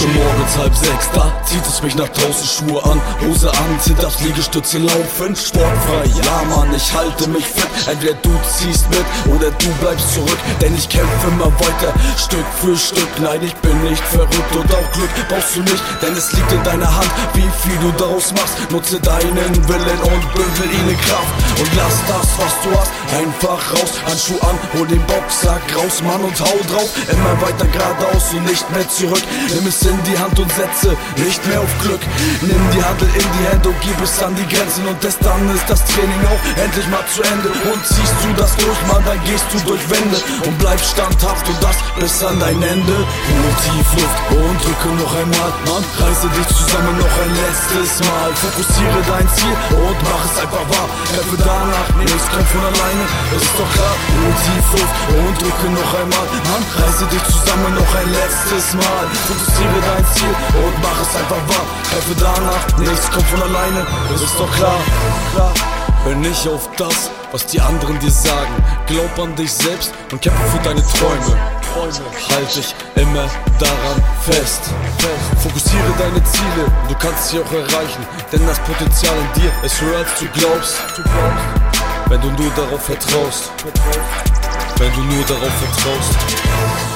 Schon morgens halb sechs, da zieht es mich nach draußen, Schuhe an, Hose an, aufs Liegestütze laufen, sportfrei, ja Mann, ich halte mich fit, entweder du ziehst mit oder du bleibst zurück, denn ich kämpfe immer weiter, Stück für Stück, nein, ich bin nicht verrückt und auch Glück brauchst du nicht, denn es liegt in deiner Hand, wie viel du daraus machst, nutze deinen Willen und bündel ihn in Kraft und lass das, was du hast, einfach raus, Handschuh an, hol den Boxsack raus, Mann und hau drauf, immer weiter geradeaus und nicht mehr zurück, nimm es in die Hand und setze nicht mehr auf Glück, nimm die Handel in die Hände und gib es an die Grenzen. Und erst dann ist das Training auch endlich mal zu Ende. Und ziehst du das durch, Mann, dann gehst du durch Wände. Und bleibst standhaft und das bis an dein Ende. Hol tief Luft und drücke noch einmal, Mann, reiße dich zusammen noch ein letztes Mal, fokussiere dein Ziel und mach es einfach wahr, kämpfe danach, nichts kommt von alleine, ist doch klar, hol tief Luft und drücke noch einmal, Mann, reiße dich zusammen noch ein letztes Mal, fokussiere dein Ziel und mach es einfach wahr, kämpfe danach, nichts kommt von alleine, ist doch klar. Hör nicht auf das, was die anderen dir sagen. Glaub an dich selbst und kämpfe für deine Träume. Halt dich immer daran fest. Fokussiere deine Ziele, du kannst sie auch erreichen. Denn das Potenzial in dir ist höher als du glaubst. Wenn du nur darauf vertraust. Wenn du nur darauf vertraust.